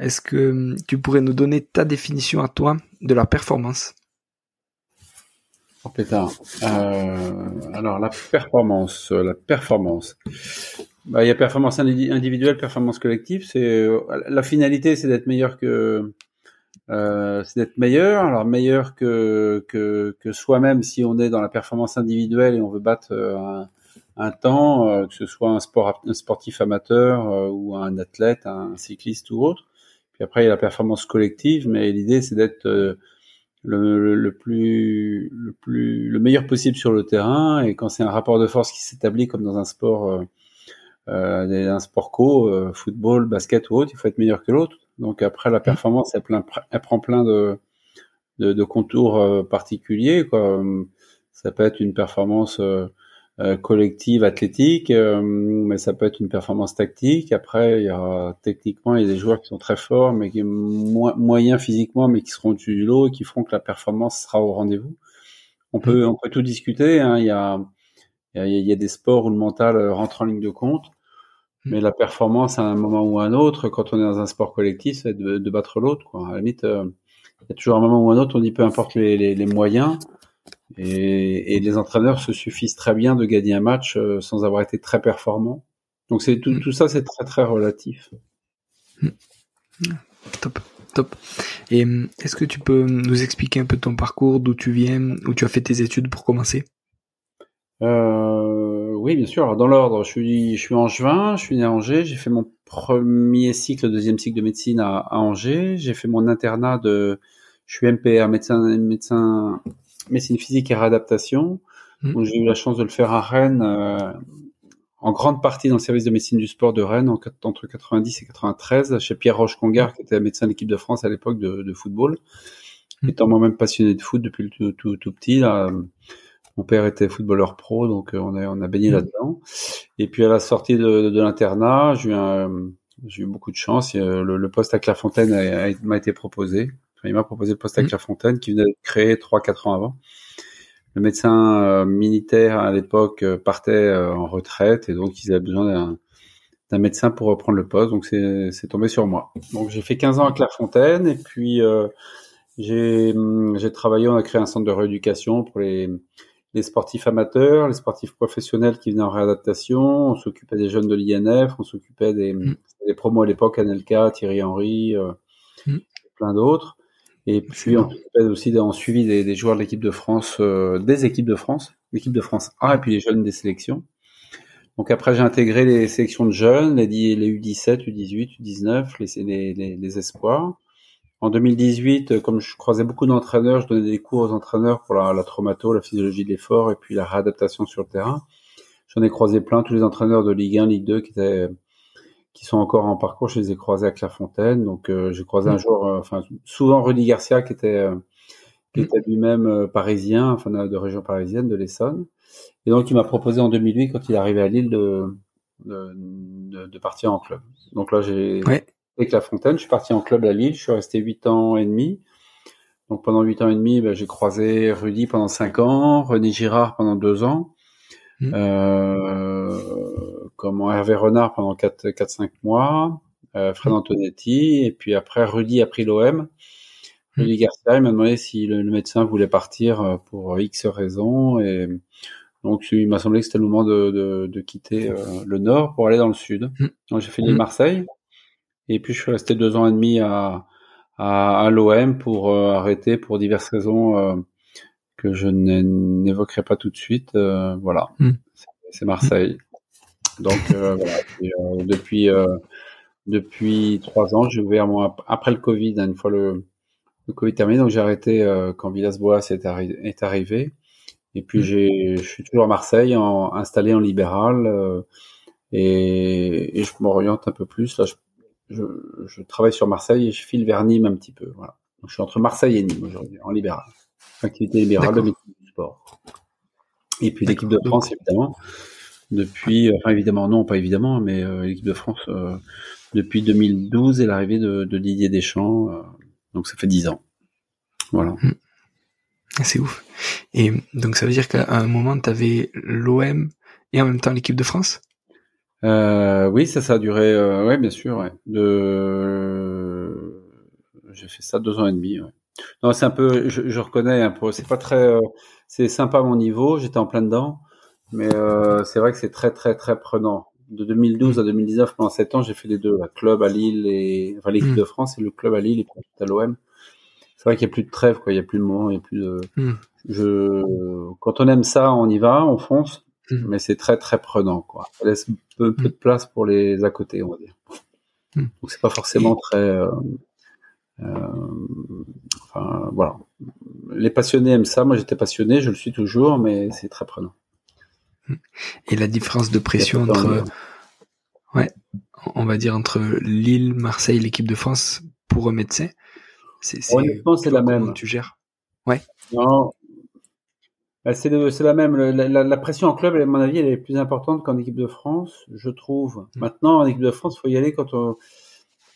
Est-ce que hum, tu pourrais nous donner ta définition à toi de la performance? Oh pétard. Euh, alors la performance, la performance. Bah, il y a performance individuelle, performance collective. C'est euh, la finalité, c'est d'être meilleur que, euh, c'est d'être meilleur. Alors meilleur que que, que soi-même si on est dans la performance individuelle et on veut battre un, un temps, que ce soit un sport, un sportif amateur ou un athlète, un cycliste ou autre. Puis après il y a la performance collective, mais l'idée c'est d'être le, le, plus le plus le meilleur possible sur le terrain. Et quand c'est un rapport de force qui s'établit comme dans un sport euh, euh un sport co euh, football basket ou autre il faut être meilleur que l'autre. Donc après la performance elle, plein, elle prend plein de de, de contours euh, particuliers quoi. Ça peut être une performance euh, collective athlétique, euh, mais ça peut être une performance tactique. Après, il y a techniquement, il y a des joueurs qui sont très forts, mais qui sont moyens physiquement, mais qui seront au-dessus du lot et qui feront que la performance sera au rendez-vous. On peut, on peut tout discuter. Hein. Il, y a, il, y a, il y a des sports où le mental euh, rentre en ligne de compte, mais la performance à un moment ou à un autre, quand on est dans un sport collectif, c'est de, de battre l'autre. À la limite, il y a toujours un moment ou un autre, on dit peu importe les, les, les moyens, et, et, les entraîneurs se suffisent très bien de gagner un match euh, sans avoir été très performants. Donc c'est tout, tout ça, c'est très très relatif. Top, top. Et euh, est-ce que tu peux nous expliquer un peu ton parcours, d'où tu viens, où tu as fait tes études pour commencer? Euh, Oui, bien sûr. Alors, dans l'ordre, je suis, je suis angevin, je suis né à Angers. J'ai fait mon premier cycle, deuxième cycle de médecine à, à Angers. J'ai fait mon internat de, je suis MPR, médecin, médecin médecine physique et réadaptation. Mmh. J'ai eu la chance de le faire à Rennes, euh, en grande partie dans le service de médecine du sport de Rennes, entre 90 et 93, chez Pierre Roche-Congar, qui était médecin de l'équipe de France à l'époque de, de, football. Mmh. Étant moi-même passionné de foot depuis le tout, tout, tout petit, là, mon père était footballeur pro, donc euh, on a, on a baigné mmh. là-dedans. Et puis à la sortie de, de l'internat, j'ai eu, beaucoup de chance. Le, le poste à Clairefontaine m'a été proposé il m'a proposé le poste avec mmh. La Fontaine qui venait d'être créé 3-4 ans avant. Le médecin euh, militaire à l'époque euh, partait euh, en retraite et donc ils avaient besoin d'un médecin pour reprendre le poste. Donc c'est tombé sur moi. Donc j'ai fait 15 ans à Clairefontaine et puis j'ai travaillé, on a créé un centre de rééducation pour les, les sportifs amateurs, les sportifs professionnels qui venaient en réadaptation. On s'occupait des jeunes de l'INF, on s'occupait des, mmh. des promos à l'époque, Anelka, Thierry Henry, mmh. plein d'autres. Et puis on fait aussi en suivi des, des, joueurs de l'équipe de France, euh, des équipes de France, l'équipe de France A et puis les jeunes des sélections. Donc après j'ai intégré les sélections de jeunes, les, les U17, U18, U19, les, les, les, espoirs. En 2018, comme je croisais beaucoup d'entraîneurs, je donnais des cours aux entraîneurs pour la, la traumato, la physiologie de l'effort et puis la réadaptation sur le terrain. J'en ai croisé plein, tous les entraîneurs de Ligue 1, Ligue 2 qui étaient qui sont encore en parcours. Je les ai croisés à Clairefontaine. Donc, euh, j'ai croisé un mm. jour, euh, enfin, souvent Rudy Garcia, qui était, euh, qui mm. était lui-même parisien, enfin, de région parisienne, de l'Essonne. Et donc, il m'a proposé en 2008, quand il est arrivé à Lille, de, de, de, partir en club. Donc là, j'ai ouais. avec La Fontaine, je suis parti en club à Lille. Je suis resté huit ans et demi. Donc pendant huit ans et demi, ben, j'ai croisé Rudy pendant cinq ans, René Girard pendant deux ans. Mmh. Euh, comment Hervé Renard pendant 4-5 mois, euh, Fred mmh. Antonetti, et puis après Rudy a pris l'OM. Mmh. Rudy Garcia m'a demandé si le, médecin voulait partir euh, pour X raisons, et donc il m'a semblé que c'était le moment de, de, de quitter euh, le nord pour aller dans le sud. Donc j'ai l'île Marseille, Et puis je suis resté deux ans et demi à, à, à l'OM pour euh, arrêter pour diverses raisons que je n'évoquerai pas tout de suite. Voilà, c'est Marseille. Donc voilà, depuis depuis trois ans, j'ai ouvert moi après le Covid, une fois le, le Covid terminé, donc j'ai arrêté quand Villas-Boas est, est, arrivé. Et puis hmm. j'ai, je suis toujours à Marseille, en, installé en libéral, et, et, je m'oriente un peu plus. Là, je, je, je, travaille sur Marseille et je file vers Nîmes un petit peu. Voilà. Donc, je suis entre Marseille et Nîmes aujourd'hui, en libéral. Activité libérale de métier du sport. Et puis l'équipe de France, évidemment. Depuis, enfin évidemment, non, pas évidemment, mais euh, l'équipe de France euh, depuis 2012 et l'arrivée de, de, Didier Deschamps. Euh, donc ça fait dix ans. Voilà. Hmm. C'est ouf. Et donc ça veut dire qu'à un moment, tu avais l'OM et en même temps l'équipe de France? Euh, oui, ça, ça a duré, euh, ouais, bien sûr, ouais. De, j'ai fait ça deux ans et demi. Ouais. Non, c'est un peu, je, je, reconnais un peu, c'est pas très, euh, c'est sympa mon niveau, j'étais en plein dedans, mais euh, c'est vrai que c'est très, très, très prenant. De 2012 à 2019, pendant sept ans, j'ai fait les deux, la club à Lille et, enfin l'équipe mm. de France et le club à Lille et puis à l'OM. C'est vrai qu'il n'y a plus de trêve, quoi. Il n'y a plus de moment, il n'y a plus de. Mm. Je, quand on aime ça, on y va, on fonce. Mm. mais c'est très très prenant quoi. Ça laisse peu, peu de place pour les à côté, on va dire. Donc c'est pas forcément très. Euh, euh, enfin voilà. Les passionnés aiment ça. Moi j'étais passionné, je le suis toujours, mais c'est très prenant. Et la différence de pression entre, ouais, on va dire entre Lille, Marseille, l'équipe de France pour un médecin, c'est honnêtement c'est la même. Tu gères. Ouais. Non, bah, c'est la même. La, pression en club, à mon avis, elle est plus importante qu'en équipe de France, je trouve. Mm. Maintenant, en équipe de France, il faut y aller quand on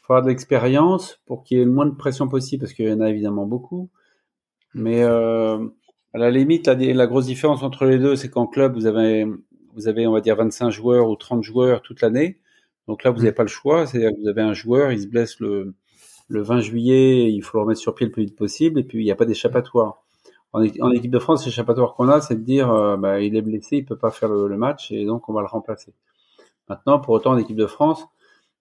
faut avoir de l'expérience pour qu'il y ait le moins de pression possible, parce qu'il y en a évidemment beaucoup. Mais euh, à la limite, la, la, grosse différence entre les deux, c'est qu'en club, vous avez, vous avez, on va dire, 25 joueurs ou 30 joueurs toute l'année. Donc là, vous n'avez mm. pas le choix. C'est-à-dire que vous avez un joueur, il se blesse le, le 20 juillet, il faut le remettre sur pied le plus vite possible, et puis il n'y a pas d'échappatoire en, équipe de France, l'échappatoire qu'on a, c'est de dire, euh, bah, il est blessé, il peut pas faire le, match, et donc on va le remplacer. Maintenant, pour autant, en équipe de France,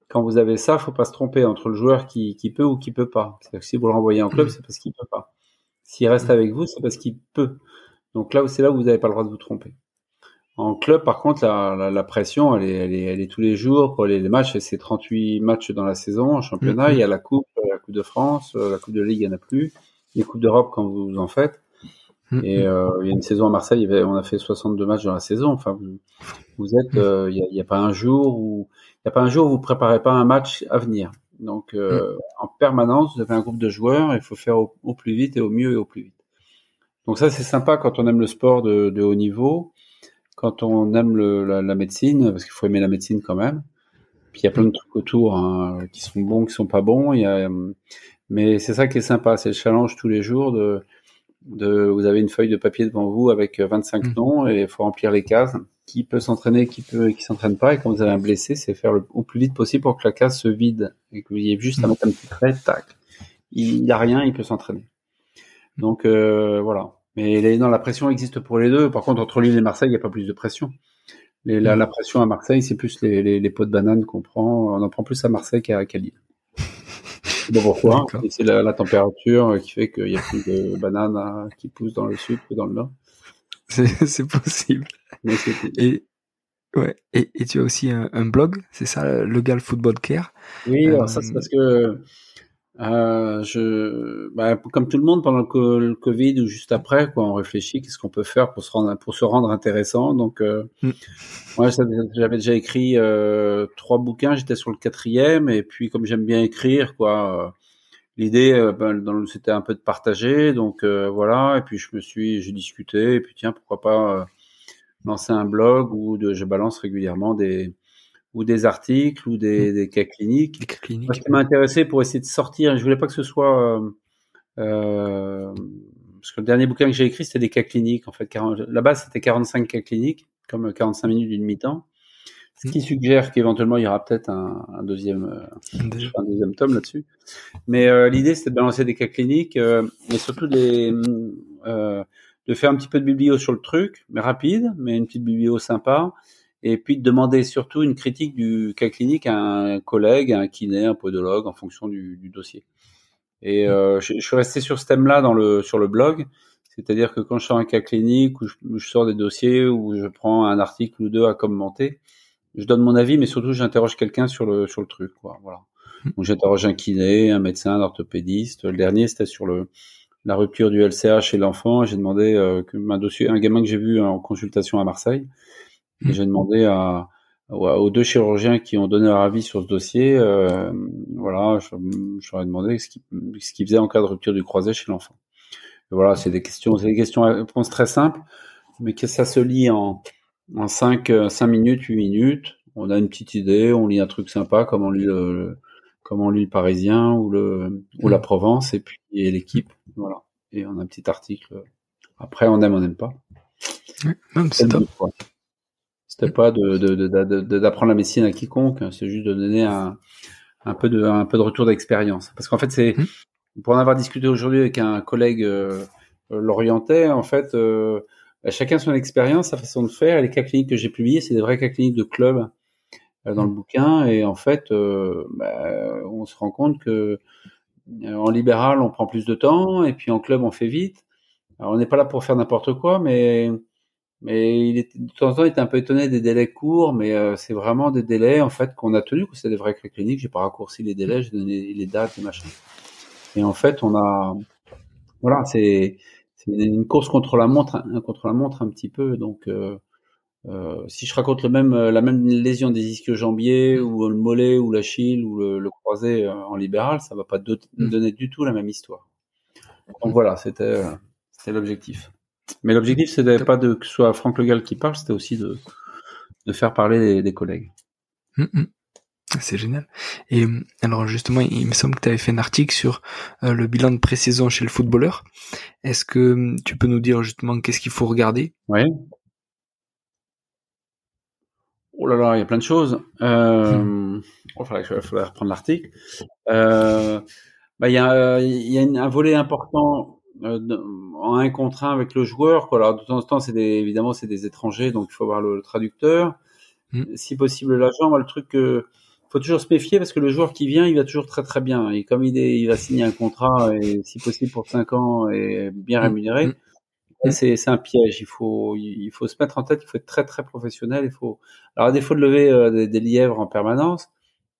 quand vous avez ça, faut pas se tromper entre le joueur qui, qui peut ou qui peut pas. C'est-à-dire que si vous le renvoyez en club, mm. c'est parce qu'il peut pas. S'il reste mm. avec vous, c'est parce qu'il peut. Donc là, c'est là où vous n'avez pas le droit de vous tromper. En club, par contre, la, la, pression, elle est, elle, est, elle est, tous les jours. Pour les, les matchs, c'est 38 matchs dans la saison en championnat. Mm. Il y a la Coupe, la Coupe de France, euh, la Coupe de Ligue, il n'y en a plus. Les Coupes d'Europe, quand vous en faites. Mm, et euh, il y a une saison à Marseille, on a fait 62 matchs dans la saison. Enfin, vous, êtes, mm. euh, il n'y a, pas un jour où il y a pas un jour où vous préparez pas un match à venir. Donc, euh, en permanence, vous avez un groupe de joueurs. Il faut faire au, plus vite et au mieux et au plus vite. Donc ça, c'est sympa quand on aime le sport de, de haut niveau, quand on aime le, la, la, médecine, parce qu'il faut aimer la médecine quand même. Puis il y a plein de trucs autour hein, qui sont bons, qui sont pas bons. Il y a, mais c'est ça qui est sympa, c'est le challenge tous les jours de de, vous avez une feuille de papier devant vous avec 25 mmh. noms et il faut remplir les cases. Qui peut s'entraîner, qui peut, qui s'entraîne pas. Et quand vous avez un blessé, c'est faire le, au plus vite possible pour que la case se vide et que vous ayez juste à mettre un petit trait, tac. Il n'y a rien, il peut s'entraîner. Donc euh, voilà. Mais les, non, la pression existe pour les deux. Par contre, entre Lille et Marseille, il n'y a pas plus de pression. Les, la, la, pression à Marseille, c'est plus les, les, les, pots de banane qu'on prend. On en prend plus à Marseille qu'à Lille. Pourquoi C'est la, la, température qui fait qu'il y a plus de bananes qui poussent dans le sud que dans le nord. C'est possible. Et, ouais. Et, et, tu as aussi un, un blog, c'est ça, le Gal Football Care? Oui, alors ça c'est euh, parce que euh, je, bah, comme tout le monde pendant le, Covid ou juste après, quoi, on réfléchit qu'est-ce qu'on peut faire pour se rendre pour se rendre intéressant. Donc, euh, mm. moi, j'avais déjà écrit euh, trois bouquins, j'étais sur le quatrième, et puis comme j'aime bien écrire, quoi, euh, l'idée, ben, c'était un peu de partager. Donc voilà, et puis je me suis, j'ai discuté, et puis tiens, pourquoi pas lancer un blog où de, je balance régulièrement des ou des articles ou des, mmh. des cas cliniques. Des cas cliniques. Moi, ce qui m'a intéressé pour essayer de sortir, je voulais pas que ce soit euh, euh, parce que le dernier bouquin que j'ai écrit c'était des cas cliniques en fait. La base c'était 45 cas cliniques, comme 45 minutes d'une mi-temps. Ce qui mmh. suggère qu'éventuellement il y aura peut-être un, un, deuxième, euh, un deuxième tome là-dessus. Mais euh, l'idée c'était de balancer des cas cliniques, euh, mais surtout de, les, de faire un petit peu de biblio sur le truc, mais rapide, mais une petite biblio sympa, et puis de demander surtout une critique du cas clinique à un collègue, à un kiné, un podologue, en fonction du, du dossier. Et euh, je, je, suis resté sur ce thème-là dans le sur le blog, c'est-à-dire que quand je sors un cas clinique ou je, je, sors des dossiers ou je prends un article ou deux à commenter, je donne mon avis, mais surtout j'interroge quelqu'un sur le sur le truc, quoi. Voilà. Mmh. Donc j'interroge un kiné, un médecin, un orthopédiste. Le dernier c'était sur le la rupture du LCA chez l'enfant. J'ai demandé euh, que un dossier, un gamin que j'ai vu en consultation à Marseille. Et mmh. j'ai demandé à, aux deux chirurgiens qui ont donné leur avis sur ce dossier, euh, voilà, je, je, leur ai demandé ce qu'ils ce qu faisaient en cas de rupture du croisé chez l'enfant. Voilà, c'est des questions, c'est des questions à réponse très simples, mais que ça se lit en en 5 cinq minutes, 8 minutes. On a une petite idée, on lit un truc sympa, comme on lit le, comme on lit le Parisien ou le ou la mmh. Provence, et puis et l'équipe, voilà. Et on a un petit article. Après, on aime, on n'aime pas. Ouais, c'est top. C'était pas de, d'apprendre la médecine à quiconque, hein. c'est juste de donner un, un peu de, un peu de retour d'expérience. Parce qu'en fait, c'est, mmh. pour en avoir discuté aujourd'hui avec un collègue euh, l'orientais, en fait, euh, bah, chacun son expérience, sa façon de faire. les cas cliniques que j'ai publiés, c'est des vrais cas cliniques de club euh, dans le mmh. bouquin. Et en fait, euh, bah, on se rend compte que euh, en libéral, on prend plus de temps, et puis en club, on fait vite. Alors, on n'est pas là pour faire n'importe quoi, mais mais il est, de temps en temps, il était un peu étonné des délais courts, mais euh, c'est vraiment des délais en fait qu'on a tenus, que c'est des vrais cas cliniques. J'ai pas raccourci les délais, j'ai donné les dates, les machins. Et en fait, on a, voilà, c'est une course contre la montre, contre la montre un petit peu. Donc, euh, euh, si je raconte le même, la même lésion des ischio-jambiers ou le mollet ou l'achille ou le, le croisé en libéral, ça va pas mm. donner du tout la même histoire. Donc voilà, c'était, c'était l'objectif. Mais l'objectif, c'était pas de que ce soit Franck Legal qui parle, c'était aussi de, de faire parler des, des collègues. Hum, hum. C'est génial. Et alors justement, il me semble que tu avais fait un article sur euh, le bilan de pré-saison chez le footballeur. Est-ce que tu peux nous dire justement qu'est-ce qu'il faut regarder? Oui. Oh là là, il y a plein de choses. Euh, hum. oh, il faudrait, reprendre l'article. Euh, bah, il y a, il y a un volet important en un contre un avec le joueur. Quoi. Alors de temps en temps, c'est des, évidemment c'est des étrangers, donc il faut avoir le, traducteur. Mm. Si possible l'agent. Le truc que faut toujours se méfier parce que le joueur qui vient, il va toujours très très bien. Et comme il est, il va signer un contrat et si possible pour 5 ans et bien mm. rémunéré. Mm. C'est, c'est un piège. Il faut, il faut se mettre en tête. Il faut être très très professionnel. Il faut, alors à défaut de lever euh, des, des, lièvres en permanence,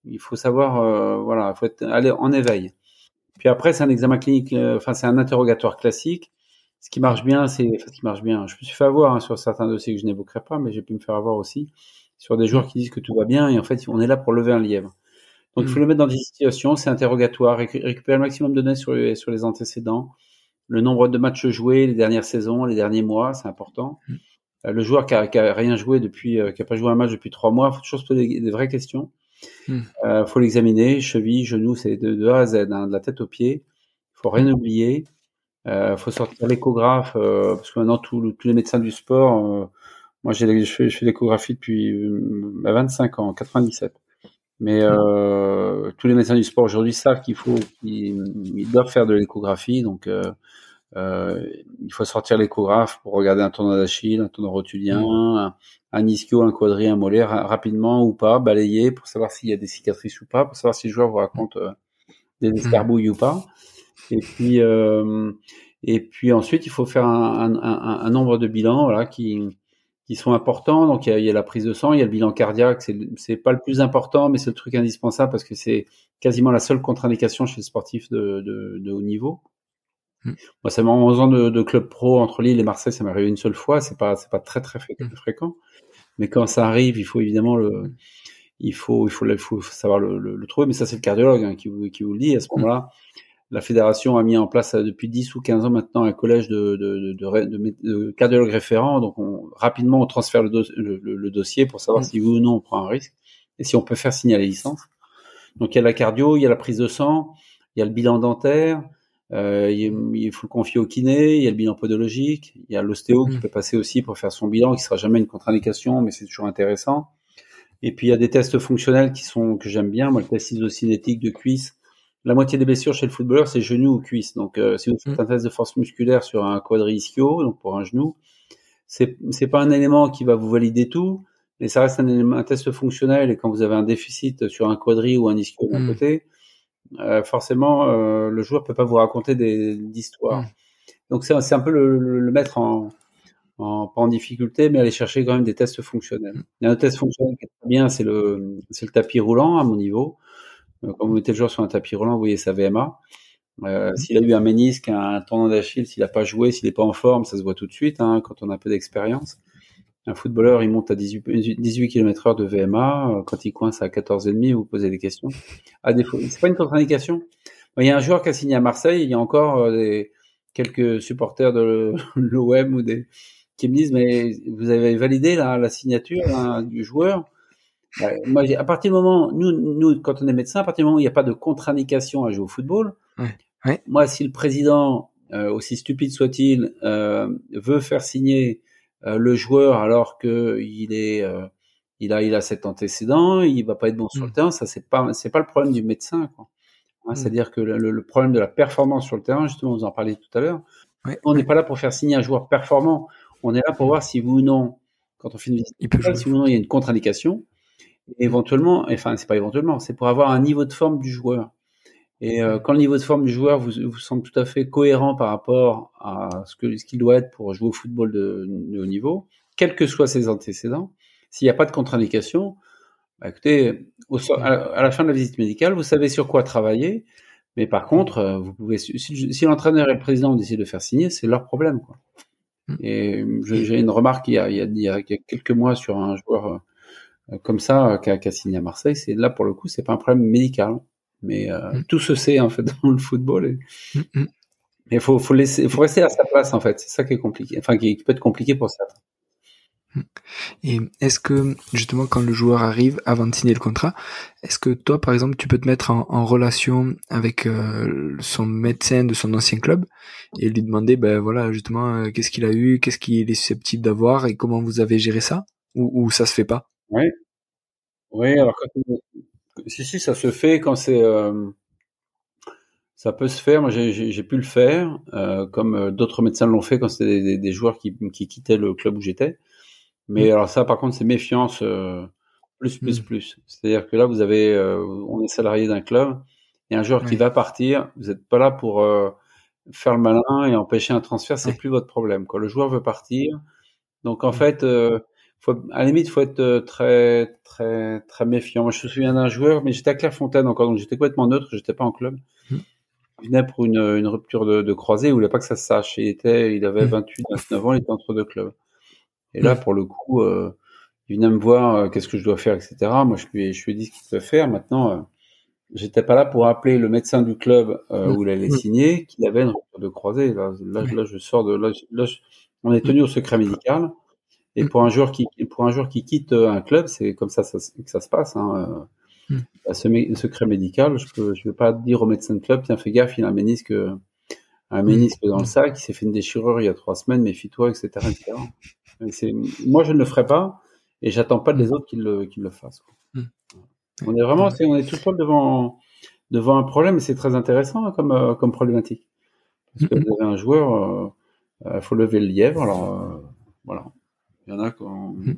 il faut savoir, euh, voilà, il faut être, aller en éveil. Puis après, c'est un examen clinique, euh, enfin, c'est un interrogatoire classique. Ce qui marche bien, c'est, enfin, ce qui marche bien. Je me suis fait avoir hein, sur certains dossiers que je n'évoquerai pas, mais j'ai pu me faire avoir aussi sur des joueurs qui disent que tout va bien et en fait, on est là pour lever un lièvre. Donc, il faut mm. le mettre dans des situations, c'est interrogatoire, récupérer le maximum de données sur les, sur les antécédents, le nombre de matchs joués, les dernières saisons, les derniers mois, c'est important. Mm. Euh, le joueur qui a, qui a, rien joué depuis, euh, qui a pas joué un match depuis trois mois, il faut toujours se poser des vraies questions. Il hmm. euh, faut l'examiner, cheville, genou, c'est de, de, A à Z, hein, de la tête aux pieds. Il faut rien oublier. Il euh, faut sortir l'échographe, euh, parce que maintenant tous, les médecins du sport, moi j'ai, je fais, je fais l'échographie depuis 25 ans, 97. Mais euh, tous les médecins du sport aujourd'hui savent qu'il faut, qu'ils doivent faire de l'échographie, donc euh, il faut sortir l'échographe pour regarder un tendon d'Achille, un tendon rotulien, mmh. un, un, ischio, un quadri, un molaire, rapidement ou pas, balayer pour savoir s'il y a des cicatrices ou pas, pour savoir si le joueur vous raconte euh, des mmh. escarbouilles ou pas. Et puis, euh, et puis ensuite, il faut faire un, un, un nombre de bilans, voilà, qui qui sont importants. Donc il y, a, il y, a, la prise de sang, il y a le bilan cardiaque. C'est c'est pas le plus important, mais c'est le truc indispensable parce que c'est quasiment la seule contre-indication chez les sportifs de, de, de haut niveau. Mm. Moi, ça m'a 11 ans de, de, club pro entre Lille et Marseille, ça m'est arrivé une seule fois. C'est pas, c'est pas très très mm. fréquent. Mais quand ça arrive, il faut évidemment le, il faut, il faut, il faut savoir le, le, le trouver. Mais ça, c'est le cardiologue hein, qui, vous, qui vous le dit. À ce mm. moment-là, la fédération a mis en place euh, depuis 10 ou 15 ans maintenant un collège de, de, de, de cardiologues référents. Donc, on, rapidement, on transfère le, le, dossier pour savoir si oui ou non on prend un risque et si on peut faire signer la licence. Donc, il y a la cardio, il y a la prise de sang, il y a le bilan dentaire, euh, il, faut le confier au kiné, il y a le bilan podologique, il y a l'ostéo qui mmh. peut passer aussi pour faire son bilan, qui sera jamais une contre-indication, mais c'est toujours intéressant. Et puis il y a des tests fonctionnels qui sont que j'aime bien, moi le test isocinétique de cuisse. La moitié des blessures chez le footballeur, c'est genou ou cuisse. Donc euh, si vous faites mmh. un test de force musculaire sur un quadri ischio, donc pour un genou, c'est c'est pas un élément qui va vous valider tout, mais ça reste un, test fonctionnel. Et quand vous avez un déficit sur un quadri ou un ischio d'un mmh. côté, forcément, euh, le joueur peut pas vous raconter des d'histoires. Mmh. Donc c'est un peu le, le, mettre en, en, pas en difficulté, mais aller chercher quand même des tests fonctionnels. Mmh. Il y a un test fonctionnel qui est très bien, c'est le, c'est le tapis roulant à mon niveau. Euh, quand vous mettez le joueur sur un tapis roulant, vous voyez sa VMA. Euh, s'il a eu un ménisque, un tendon d'Achille, s'il n'a pas joué, s'il n'est pas en forme, ça se voit tout de suite hein, quand on a un peu d'expérience. Un footballeur, il monte à 18, 18 km heure de VMA. Euh, quand il coince à 14,5, vous posez des questions. À défaut, c'est pas une contre-indication. Il y a un joueur qui a signé à Marseille. Il y a encore euh, des, quelques supporters de l'OM ou des qui me disent mais vous avez validé la, la signature hein, du joueur? moi, à partir du moment, nous, nous, quand on est médecin, à partir du moment où il n'y a pas de contre-indication à jouer au football, ouais. moi, si le président, euh, aussi stupide soit-il, euh, veut faire signer euh, le joueur alors que il est euh, il a il a cet antécédent, il va pas être bon sur le mm. terrain, ça c'est pas c'est pas le problème du médecin quoi. Hein, mm. C'est-à-dire que le, le, problème de la performance sur le terrain, justement, vous en parliez tout à l'heure, on n'est pas là pour faire signer un joueur performant, on est là pour mm. voir si vous ou non, quand on fait une visite, il peut si ou non il y a une contre-indication, éventuellement, enfin c'est pas éventuellement, c'est pour avoir un niveau de forme du joueur. Et euh, quand le niveau de forme du joueur vous, vous semble tout à fait cohérent par rapport à ce qu'il doit être pour jouer au football de, haut niveau, quels que soient ses antécédents, s'il n'y a pas de contre-indication, bah, écoutez, à, la fin de la visite médicale, vous savez sur quoi travailler. Mais par contre, euh, vous pouvez, si, si l'entraîneur et le président décident de faire signer, c'est leur problème. Quoi. Mm. Et j'ai une remarque il y, a, il, y a, il y, a, quelques mois sur un joueur euh, comme ça qui a, qui a signé à Marseille. C'est là pour le coup, c'est pas un problème médical. Mais euh, mm. tout se sait en fait dans le football. Et... Mm, mm. Mais il faut, faut, laisser, faut rester à sa place en fait. C'est ça qui est compliqué. Enfin, qui, peut être compliqué pour certains. Et est-ce que justement quand le joueur arrive avant de signer le contrat, est-ce que toi par exemple tu peux te mettre en, relation avec euh, son médecin de son ancien club et lui demander ben voilà justement euh, qu'est-ce qu'il a eu, qu'est-ce qu'il est susceptible d'avoir et comment vous avez géré ça ou, ou ça se fait pas? Oui, oui alors quand si, si, ça se fait quand c'est. Euh, ça peut se faire. Moi, j'ai pu le faire, euh, comme euh, d'autres médecins l'ont fait quand c'était des, des, joueurs qui, qui, quittaient le club où j'étais. Mais mmh. alors ça, par contre, c'est méfiance euh, plus, plus, mmh. plus. C'est-à-dire que là, vous avez, on est salarié d'un club, et un joueur qui va partir, vous n'êtes pas là pour faire le malin et empêcher un transfert, c'est plus votre problème. Quoi. Le joueur veut partir, donc en fait, faut, à la limite, faut être euh, très, très, très méfiant. Moi, je me souviens d'un joueur, mais j'étais à Clairefontaine encore, donc j'étais complètement neutre, j'étais pas en club. Mmh. Il venait pour une, une rupture de, de croisée, il voulait pas que ça se sache. Il était, il avait 28, mmh. 29 ans, il était entre deux clubs. Et là, mmh. pour le coup, euh, il venait me voir, euh, qu'est-ce que je dois faire, etc. Moi, je lui, je lui ai dit ce qu'il devait faire. Maintenant, euh, j'étais pas là pour appeler le médecin du club où il allait signer, qu'il avait une rupture de croisée. Là, là, je sors de, là, là on est tenu au secret médical. Et mm. pour un joueur qui pour un joueur qui quitte euh, un club, c'est comme ça, ça, que ça se passe. Hein. Euh, mm. Ce secret médical, je peux je vais pas dire au médecin de club, tiens fais gaffe, il a un ménisque un mm. ménisque dans le sac, il s'est fait une déchirure il y a trois semaines, méfie-toi, etc., etc. moi je ne le ferai pas et j'attends pas des autres qu'ils le qu'ils le fassent. Quoi. On est vraiment, on est tout seul devant devant un problème et c'est très intéressant hein, comme euh, comme problématique parce que vous avez un joueur, il faut lever le lièvre, alors voilà. Il y en a quand. Mm.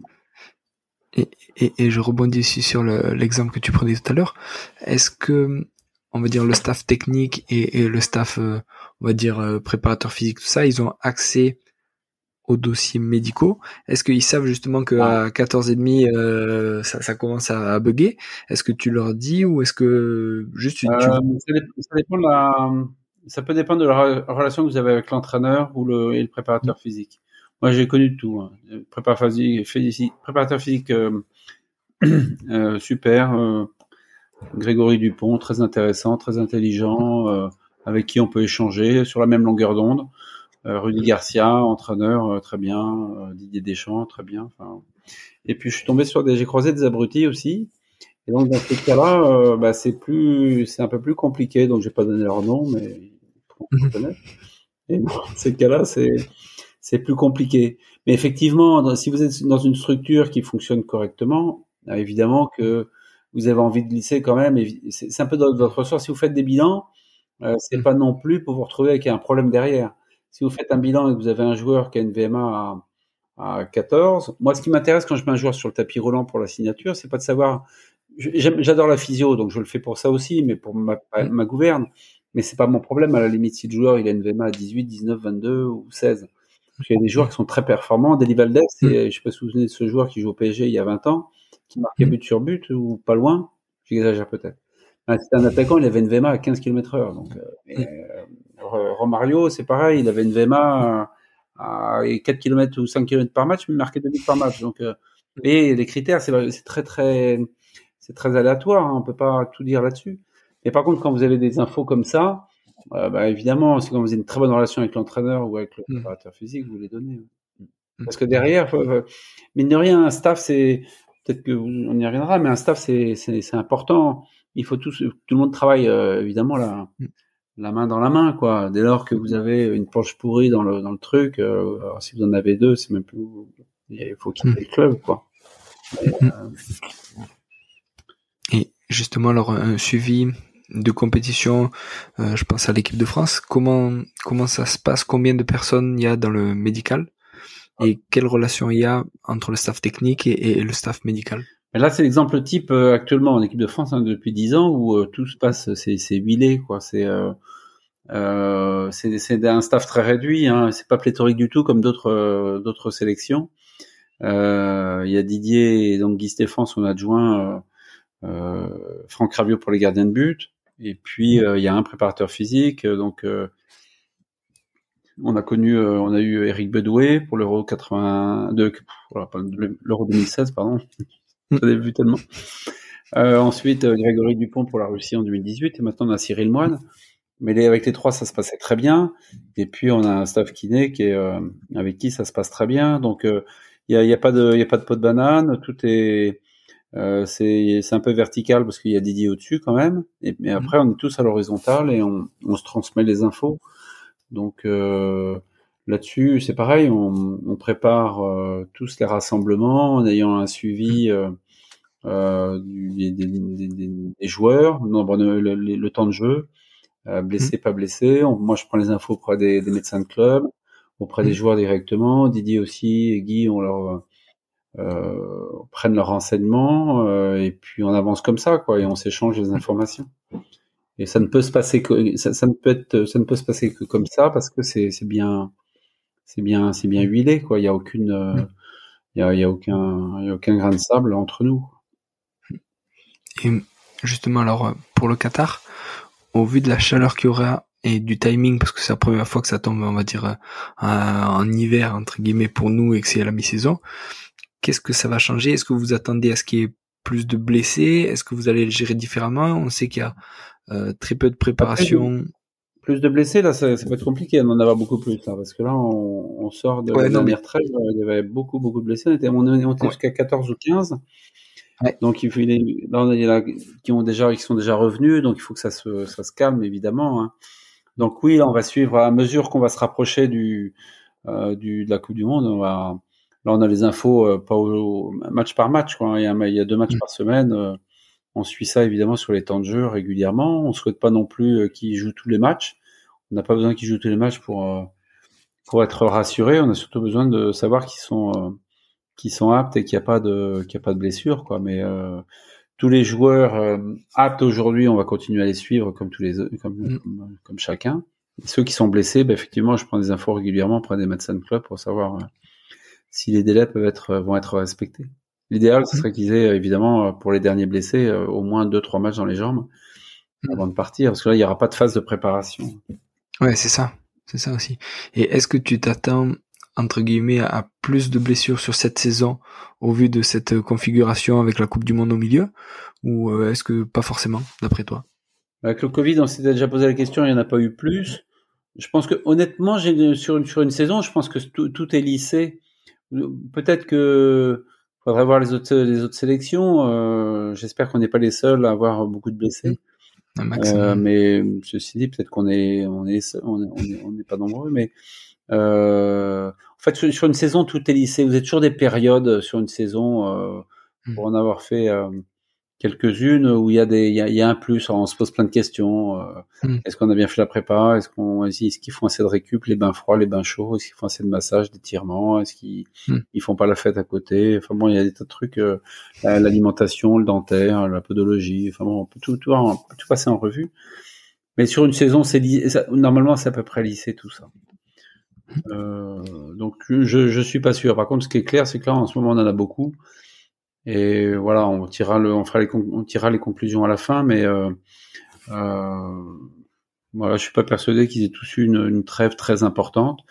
Et, et, et, je rebondis ici sur l'exemple que tu prenais tout à l'heure. Est-ce que, on va dire, le staff technique et, et le staff, euh, on va dire, euh, préparateur physique, tout ça, ils ont accès aux dossiers médicaux? Est-ce qu'ils savent justement que à 14 et demi euh, ça, ça, commence à, bugger? Est-ce que tu leur dis ou est-ce que juste tu, euh, ça, dépend, de la, ça peut dépendre de la relation que vous avez avec l'entraîneur ou le, et le préparateur mm. physique. Moi, j'ai connu tout. Hein. Préparateur physique, euh, euh, super. Euh, Grégory Dupont, très intéressant, très intelligent, avec qui on peut échanger sur la même longueur d'onde. Rudy Garcia, entraîneur, très bien. Didier Deschamps, très bien. Et puis je suis tombé sur des, j'ai croisé des abrutis aussi. Et donc dans ces cas-là, bah, c'est plus, c'est un peu plus compliqué. Donc j'ai pas donné leur nom, mais mhm. Et dans ces cas-là, c'est c'est plus compliqué. Mais effectivement, si vous êtes dans une structure qui fonctionne correctement, euh, évidemment que vous avez envie de glisser quand même. C'est un peu dans votre ressort. Si vous faites des bilans, euh, c'est pas non plus pour vous retrouver avec un problème derrière. Si vous faites un bilan et que vous avez un joueur qui a une VMA à 14. Moi, ce qui m'intéresse quand je mets un joueur sur le tapis roulant pour la signature, c'est pas de savoir. J'adore la physio, donc je le fais pour ça aussi, mais pour ma, mm. ma gouverne. Mais c'est pas mon problème à la limite si le joueur il a une VMA à 18, 19, 22 ou 16. Parce qu'il y a des joueurs qui sont très performants. Deli Valdez, mm. je sais pas si vous vous souvenez de ce joueur qui joue au PSG il y a 20 ans, qui marquait mm. but sur but ou pas loin. J'exagère peut-être. C'était un attaquant, il avait une VMA à 15 km heure. Donc, euh, euh, Romario, c'est pareil, il avait une VMA à 4 km ou 5 km par match, mais il marquait 2 buts par match. Donc, euh, et les critères, c'est très, très, c'est très aléatoire. Hein, on peut pas tout dire là-dessus. Mais par contre, quand vous avez des infos comme ça, euh, bah, évidemment, c'est quand vous avez une très bonne relation avec l'entraîneur ou avec le mm. préparateur physique, vous les donnez. Hein. Mm. Parce que derrière, mine de rien, un staff, c'est peut-être que on y reviendra, mais un staff, c'est important. Il faut tout tout le monde travaille euh, évidemment la la main dans la main, quoi. Dès lors que vous avez une planche pourrie dans le dans le truc, euh, si vous en avez deux, c'est même plus. Il faut quitter le club, quoi. Et justement, alors un suivi de compétition, euh, je pense à l'équipe de France. Comment comment ça se passe? Combien de personnes il y a dans le médical? Et quelle relation il y a entre le staff technique et, le staff médical? Là, c'est l'exemple type euh, actuellement en équipe de France hein, depuis 10 ans où euh, tout se passe, c'est huilé, quoi. C'est c'est un staff très réduit. Hein. C'est pas pléthorique du tout comme d'autres d'autres sélections. Il y a Didier et donc Guy Stéphane, son adjoint. Euh, Franck Raviot pour les gardiens de but. Et puis euh, il y a un préparateur physique, euh, donc euh, on a connu, on a eu Eric Bedoué pour l'Euro 82, l'Euro 2016, pardon. J'avais vu tellement. Euh, ensuite, Grégory Dupont pour la Russie en 2018, et maintenant on a Cyril Moine. Mais les, avec les trois, ça se passait très bien. Et puis on a un staff kiné qui est avec qui ça se passe très bien. Donc il n'y a, y a, pas de, y a pas de pot de banane. Tout est, euh, c'est un peu vertical parce qu'il y a Didier au-dessus quand même. Et, mais mhm. après, on est tous à l'horizontale et on, on, se transmet les infos. Donc euh, là-dessus, c'est pareil, on, on prépare euh, tous les rassemblements en ayant un suivi euh, euh du, des, des, des, des, joueurs, le, le, le, temps de jeu, euh, blessé, mhm. pas blessé. moi, je prends les infos auprès des, médecins de club, auprès des mhm. joueurs directement. Didier aussi et Guy, on leur euh, prennent leurs renseignements euh, et puis on avance comme ça, quoi, et on s'échange les informations. Et ça ne peut se passer que ça, ne peut être, ça ne peut se passer que comme ça parce que c'est bien c'est bien c'est bien huilé, quoi. Il y a aucune euh, il y a, il y a aucun il y a aucun grain de sable entre nous. Et justement alors pour le Qatar, au vu de la chaleur qu'il y aura et du timing parce que c'est la première fois que ça tombe on va dire en hiver entre guillemets pour nous et que c'est à la mi-saison Qu'est-ce que ça va changer? Est-ce que vous attendez à ce qu'il y ait plus de blessés? Est-ce que vous allez le gérer différemment? On sait qu'il y a euh, très peu de préparation. plus de blessés, là, ça, ça, peut être compliqué d'en avoir beaucoup plus, là, parce que là, on, sort de la dernière trêve, il y avait beaucoup, beaucoup de blessés. On était, on était jusqu'à 14 ou 15. Donc, il faut, là, il y en a qui ont déjà, qui sont déjà revenus, donc il faut que ça se, ça se calme, évidemment. Hein. Donc oui, là, on va suivre à mesure qu'on va se rapprocher du, euh, du, de la Coupe du Monde, on va, Là, on a les infos euh, pas au, match par match. Quoi. Il, y a, il y a deux matchs mm. par semaine. Euh, on suit ça évidemment sur les temps de jeu régulièrement. On souhaite pas non plus euh, qu'ils jouent tous les matchs. On n'a pas besoin qu'ils jouent tous les matchs pour pour être rassuré. On a surtout besoin de savoir qu'ils sont qui sont aptes et qu'il n'y a pas de qu'il y a pas de blessure quoi. Mais tous les joueurs aptes aujourd'hui, on va continuer à les suivre comme tous les comme mm. comme, comme, chacun. ceux qui sont blessés, ben, effectivement, je prends des infos régulièrement auprès des médecins de club pour savoir si les délais peuvent être vont être respectés. L'idéal, ce mhm. serait qu'ils aient évidemment pour les derniers blessés euh, au moins deux trois matchs dans les jambes mhm. avant de partir, parce que là il n'y aura pas de phase de préparation. Ouais, c'est ça, c'est ça aussi. Et est-ce que tu t'attends entre guillemets à plus de blessures sur cette saison au vu de cette configuration avec la Coupe du Monde au milieu, ou euh, est-ce que pas forcément, d'après toi? Avec le Covid, on s'était déjà posé la question, il n'y en a pas eu plus. Je pense que honnêtement, j'ai sur une sur une saison, je pense que tout, tout est lissé Peut-être que faudrait voir les autres les autres sélections. Euh, J'espère qu'on n'est pas les seuls à avoir beaucoup de blessés. Euh, mais ceci dit, peut-être qu'on est on est on est on n'est pas nombreux, mais euh, en fait sur, une saison tout est lissé. Vous êtes toujours des périodes sur une saison euh, pour hmm. en avoir fait quelques-unes où il y a des, il y a, un plus. on se pose plein de questions. Euh, hmm. Est-ce qu'on a bien fait la prépa? Est-ce qu'on, est-ce qu'ils font assez de récup, les bains froids, les bains chauds? Est-ce qu'ils font assez de massage, d'étirement Est-ce qu'ils, hmm. ils font pas la fête à côté? Enfin bon, il y a des tas de trucs. Euh, l'alimentation, le dentaire, la podologie. Enfin bon, on peut tout, tout, tout passer en revue. Mais sur une saison, c'est normalement c'est à peu près lissé tout ça. Hmm. Euh, donc je je suis pas sûr. Par contre, ce qui est clair, c'est que là en ce moment on en a beaucoup. Et voilà, on tirera le, on fera les, on tirera les conclusions à la fin, mais euh, euh, voilà, je suis pas persuadé qu'ils aient tous eu une, une trêve très importante.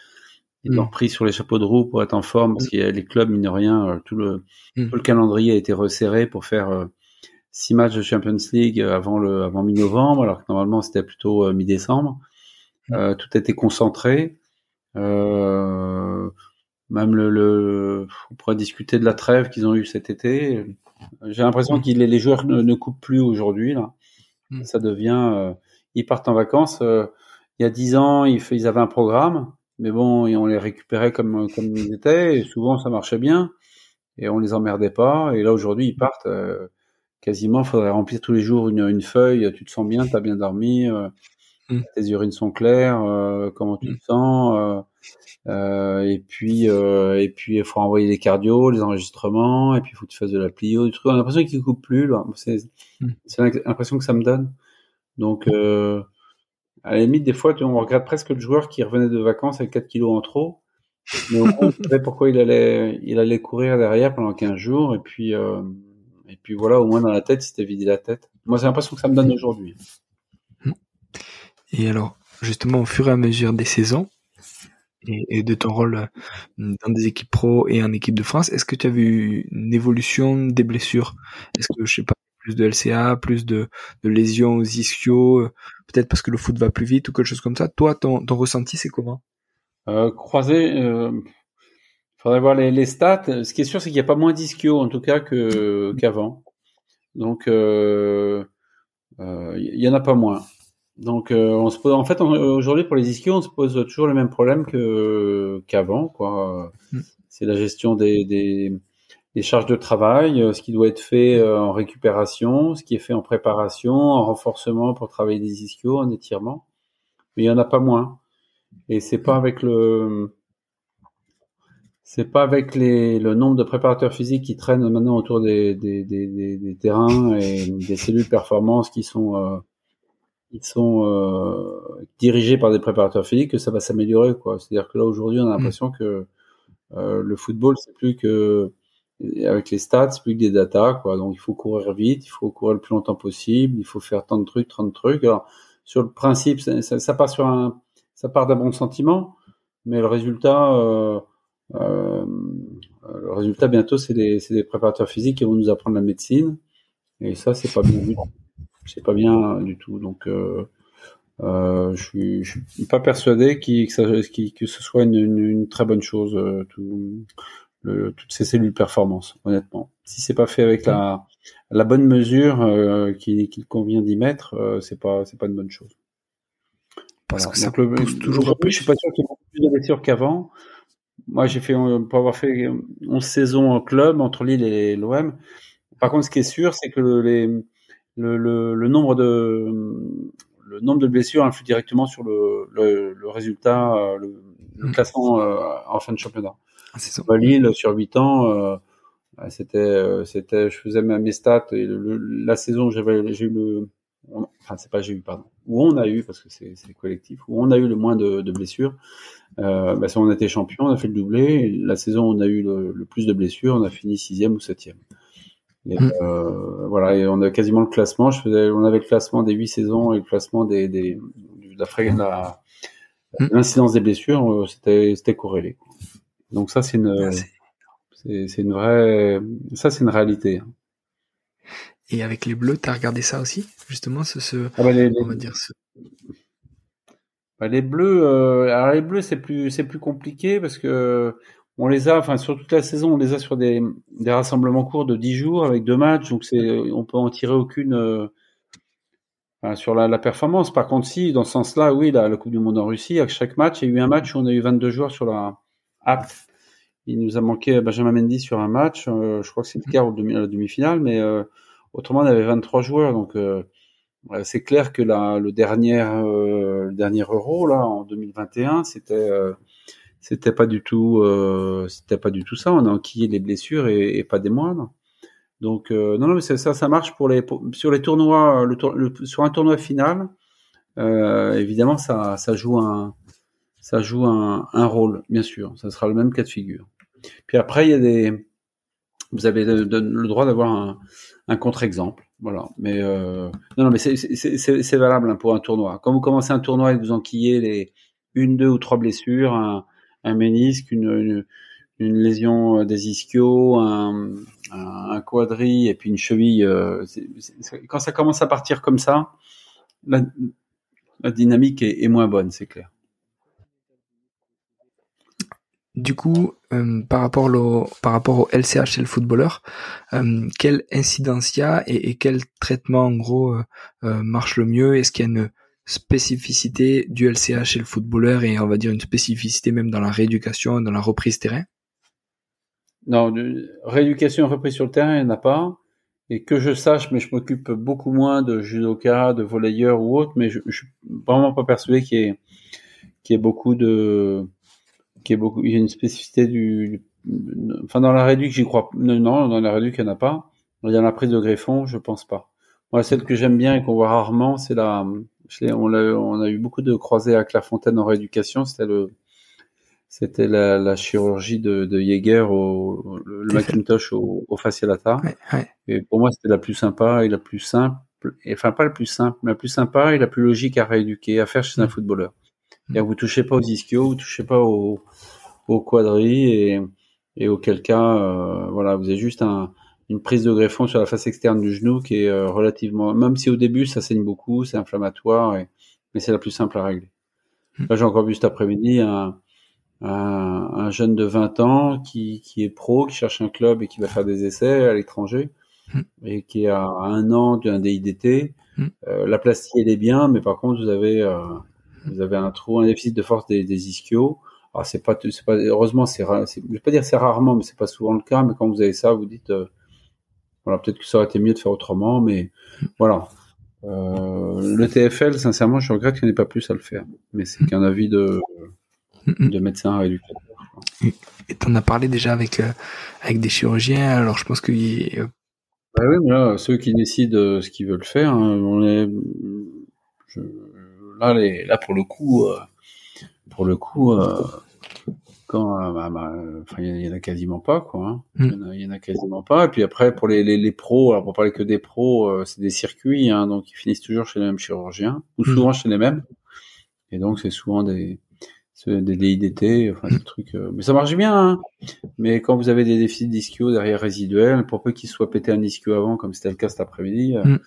Ils mm. ont pris sur les chapeaux de roue pour être en forme parce mm. qu'il y a les clubs, mine de rien, euh, tout le, mm. tout le calendrier a été resserré pour faire euh, six matchs de Champions League avant le, avant mi-novembre, alors que normalement c'était plutôt mi-décembre. Euh, tout a été concentré. Euh, même le, le, on pourrait discuter de la trêve qu'ils ont eu cet été. J'ai l'impression que les, joueurs ne, ne, coupent plus aujourd'hui. Là, hmm. ça devient, euh, ils partent en vacances. Euh, il y a dix ans, ils, ils, avaient un programme, mais bon, on les récupérait comme comme ils étaient. Et souvent, ça marchait bien et on les emmerdait pas. Et là, aujourd'hui, ils partent. Euh, quasiment, il faudrait remplir tous les jours une, une feuille. Tu te sens bien, tu as bien dormi, hmm. tes urines sont claires, comment tu te sens euh, et puis, euh, et puis, il faut envoyer les cardio, les enregistrements, et puis il faut que tu fasses de la plio, du truc. On a l'impression qu'ils coupent plus. C'est mm. l'impression que ça me donne. Donc, euh, à la limite, des fois, on regarde presque le joueur qui revenait de vacances avec 4 kilos en trop. Mais au on savait pourquoi il allait, il allait courir derrière pendant 15 jours. Et puis, euh, et puis voilà, au moins dans la tête, il s'était vidé la tête. Moi, c'est l'impression que ça me donne aujourd'hui. Et alors, justement, au fur et à mesure des saisons, et, de ton rôle euh, dans des équipes pro et en équipe de France, est-ce que tu as vu une évolution des blessures? Est-ce que, je sais pas, plus de LCA, plus de, de lésions aux ischios, euh, peut-être parce que le foot va plus vite ou quelque chose comme ça? Toi, ton, ton ressenti, c'est comment? Euh, Croisé, euh, faudrait voir les, les, stats. Ce qui est sûr, c'est qu'il n'y a pas moins d'ischio, en tout cas, qu'avant. Donc, il y en a pas moins. Donc, euh, on se pose, en fait, aujourd'hui pour les ischios, on se pose toujours les mêmes problèmes que qu'avant, quoi. Mm. C'est la gestion des, des, des, charges de travail, euh, ce qui doit être fait euh, en récupération, ce qui est fait en préparation, en renforcement pour travailler des ischios, en étirement. Mais il y en a pas moins. Et c'est pas avec le, c'est pas avec les, le nombre de préparateurs physiques qui traînent maintenant autour des, des, des, des terrains et des cellules performance qui sont ils sont euh, dirigés par des préparateurs physiques que ça va s'améliorer quoi. C'est-à-dire que là aujourd'hui on a mm. l'impression que euh, le football c'est plus que avec les stats, c'est plus que des datas quoi. Donc il faut courir vite, il faut courir le plus longtemps possible, il faut faire tant de trucs, tant de trucs. Alors sur le principe, ça, ça, part sur un, ça part d'un bon sentiment, mais le résultat, euh, le résultat bientôt c'est des, des préparateurs physiques qui vont nous apprendre la médecine et ça c'est pas bien vu c'est pas bien du tout. Donc, euh, euh, je, suis, je suis pas persuadé que, ça, que ce soit une, une, très bonne chose, euh, tout, le, toutes ces cellules performance, honnêtement. Si c'est pas fait avec la, la bonne mesure euh, qu'il convient d'y mettre, euh, c'est pas c'est pas une bonne chose. Parce que ça le, toujours Je suis pas sûr qu'il y ait plus de blessures qu'avant. Moi, j'ai fait pour avoir fait 11 saisons en club entre Lille et l'OM. Par contre, ce qui est sûr, c'est que les le, le, le, nombre de le nombre de blessures influe directement sur le, le, résultat, euh, le, le, mm. classement euh, en fin de championnat. Ah, c'est ça. Lille sur 8 ans, euh, c'était c'était je faisais mes stats et la saison j'avais j'ai eu le enfin c'est pas j'ai eu pardon où on a eu parce que c'est collectif où on a eu le moins de, de blessures euh, bah, on a été champion on a fait le doublé la saison où on a eu le, le plus de blessures on a fini sixième ou septième et, mm. euh, voilà, et on a quasiment le classement. Je faisais, on avait le classement des huit saisons et le classement des, des de la, mm. l'incidence des blessures, euh, c'était, c'était corrélé. Donc ça, c'est une, c'est, c'est une vraie, ça, c'est une réalité. Et avec les bleus, t'as regardé ça aussi, justement, ce, ce ah bah les, on va dire ce... Bah les bleus, euh, alors les bleus, c'est plus, c'est plus compliqué parce que on les a, enfin sur toute la saison, on les a sur des, des rassemblements courts de 10 jours avec deux matchs, donc c'est, on peut en tirer aucune euh, sur la, performance. Par contre, si dans ce sens-là, oui, la, la Coupe du Monde en Russie, à chaque match, il y a eu un match où on a eu 22 joueurs sur la app. Il nous a manqué Benjamin Mendy sur un match, euh, je crois que c'est le quart ou la demi-finale, mais euh, autrement on avait 23 joueurs, donc c'est clair que la, le dernier, le Euro là en 2021, c'était c'était pas du tout c'était pas du tout ça. On a enquillé les blessures et, pas des moindres. Donc non non mais ça ça marche pour les sur les tournois le, sur un tournoi final. évidemment ça ça joue un ça joue un, un, rôle, bien sûr. Ça sera le même cas de figure. Puis après, il y a des, vous avez le droit d'avoir un, un contre-exemple, voilà. Mais euh, non, non, mais c'est valable hein, pour un tournoi. Quand vous commencez un tournoi et que vous enquillez les une, deux ou trois blessures, un, un ménisque, une, une, lésion des ischios, un, un, quadri et puis une cheville. Euh, quand ça commence à partir comme ça, la, la dynamique est, moins bonne, c'est clair. Du coup, euh, par, rapport au, par rapport au footballeur, euh, quelle incidence y a et, quel traitement en gros euh, marche le mieux? Est-ce qu'il y a une spécificité du LCH et le footballeur et on va dire une spécificité même dans la rééducation, dans la reprise terrain? Non, rééducation reprise sur le terrain, il n'y en a pas. Et que je sache, mais je m'occupe beaucoup moins de judoka, de volleyeur ou autre, mais je, je suis vraiment pas persuadé qu'il y ait, qu'il y ait beaucoup de qui est beaucoup, il y a une spécificité du, enfin dans la réduc, j'y crois, non, non, dans la réduc, il n'y en a pas. Dans la prise de greffon, je pense pas. Moi, celle que j'aime bien et qu'on voit rarement, c'est la, on a, on a eu beaucoup de croisés à Clairefontaine en rééducation, c'était le, c'était la, la, chirurgie de, de Jäger au, le, Macintosh au, au facialata. Ouais, ouais. Et pour moi, c'était la plus sympa et la plus simple, enfin pas la plus simple, mais la plus sympa et la plus logique à rééduquer, à faire chez un mm. footballeur. Et vous touchez pas aux ischios, vous touchez pas au, au quadri et, et auquel cas, euh, voilà, vous avez juste un, une prise de greffon sur la face externe du genou qui est euh, relativement, même si au début ça saigne beaucoup, c'est inflammatoire, et, mais c'est la plus simple à régler. Hmm. Là, j'ai encore vu cet après-midi un, un, un, jeune de 20 ans qui, qui est pro, qui cherche un club et qui va faire des essais à l'étranger hmm. et qui a un an d'un DIDT. Hmm. Euh, la plastie elle est bien, mais par contre vous avez euh, vous avez un trou, un déficit de force des, des ischios. Alors c'est pas, c'est pas, heureusement c'est, je vais pas dire c'est rarement, mais c'est pas souvent le cas. Mais quand vous avez ça, vous dites, euh, voilà, peut-être que ça aurait été mieux de faire autrement, mais voilà. Euh, le TFL, sincèrement, je regrette qu'il n'y ait pas plus à le faire. Mais c'est qu'un avis de, de médecin rééducateur. Et t'en as parlé déjà avec euh, avec des chirurgiens. Alors je pense que euh... bah oui, mais là, ceux qui décident ce qu'ils veulent faire, hein, on est, je, là, les, là pour le coup, euh, pour le coup, quand, euh, bah, bah, enfin, il y, en a quasiment pas, quoi. Hein. Mm. Il y, en a quasiment pas. Et puis après, pour les, les, les pros, alors pour parler que des pros, c'est des circuits, hein, donc ils finissent toujours chez les mêmes chirurgiens, ou mm. souvent chez les mêmes. Et donc c'est souvent des des DIDT, enfin des trucs. mais ça marche bien. Hein. Mais quand vous avez des déficits d'ischio derrière résiduels, pour peu qu'ils soient pété un ischio avant, comme c'était le cas cet après-midi, mm.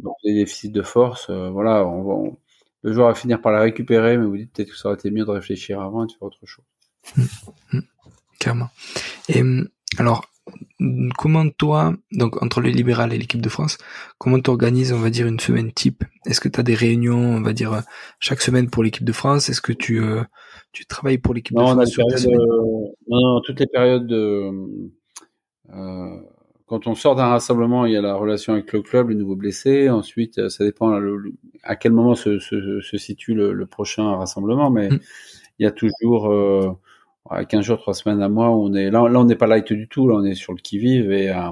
donc des déficits de force, voilà, on va, on, le joueur va finir par la récupérer, mais vous dites peut-être que ça aurait été mieux de réfléchir avant et de faire autre chose. Mmh, mmh, clairement. Et alors, comment toi, donc entre les libérales et l'équipe de France, comment tu organises, on va dire, une semaine type? Est-ce que tu as des réunions, on va dire, chaque semaine pour l'équipe de France? Est-ce que tu, euh, tu travailles pour l'équipe de France on a non, non, toutes les périodes de... Euh, quand on sort d'un rassemblement, il y a la relation avec le club, les nouveaux blessés. Ensuite, euh, ça dépend à quel moment se, se, se situe le, le, prochain rassemblement, mais mm. il y a toujours euh, 15 jours, 3 semaines, à mois on est là. Là, on n'est pas light du tout. Là, on est sur le qui vive et euh,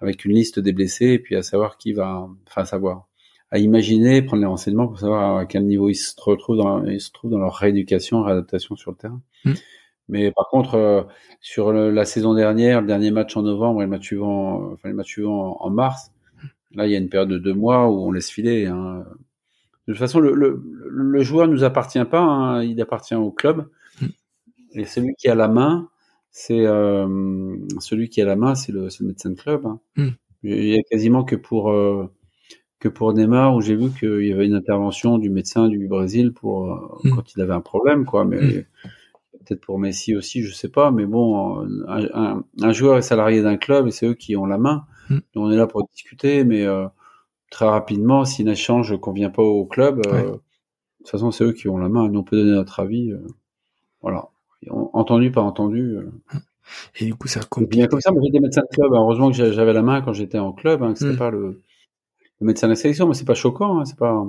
avec une liste des blessés et puis à savoir qui va, enfin savoir, à imaginer, prendre les renseignements pour savoir à quel niveau ils se retrouvent dans, ils se trouvent dans leur rééducation, réadaptation sur le terrain. Mm. Mais par contre, euh, sur la saison dernière, le dernier match en novembre et le match suivant, enfin les matchs suivants en, mars, là il y a une période de deux mois où on laisse filer. Hein. De toute façon, le, le, le joueur nous appartient pas, hein, il appartient au club. Et celui qui a la main, c'est euh, celui qui a la main, c'est le, le, médecin de club. Hein. Mm. Il y a quasiment que pour euh, que pour Neymar où j'ai vu qu'il y avait une intervention du médecin du Brésil pour euh, mm. quand il avait un problème, quoi. Mais mm peut-être pour Messi aussi, je sais pas, mais bon, un, un, joueur est salarié d'un club et c'est eux qui ont la main. On est là pour discuter, mais euh, très rapidement, si un échange convient pas au club, de toute façon, c'est eux qui ont la main. Nous, on peut donner notre avis. Voilà. Entendu, pas entendu. Et du coup, ça complique. Bien comme ça, moi j'étais médecin de club. Heureusement que j'avais la main quand j'étais en club, hein, que c'était hmm. pas le, le, médecin de la sélection, mais c'est pas choquant, hein, c'est pas,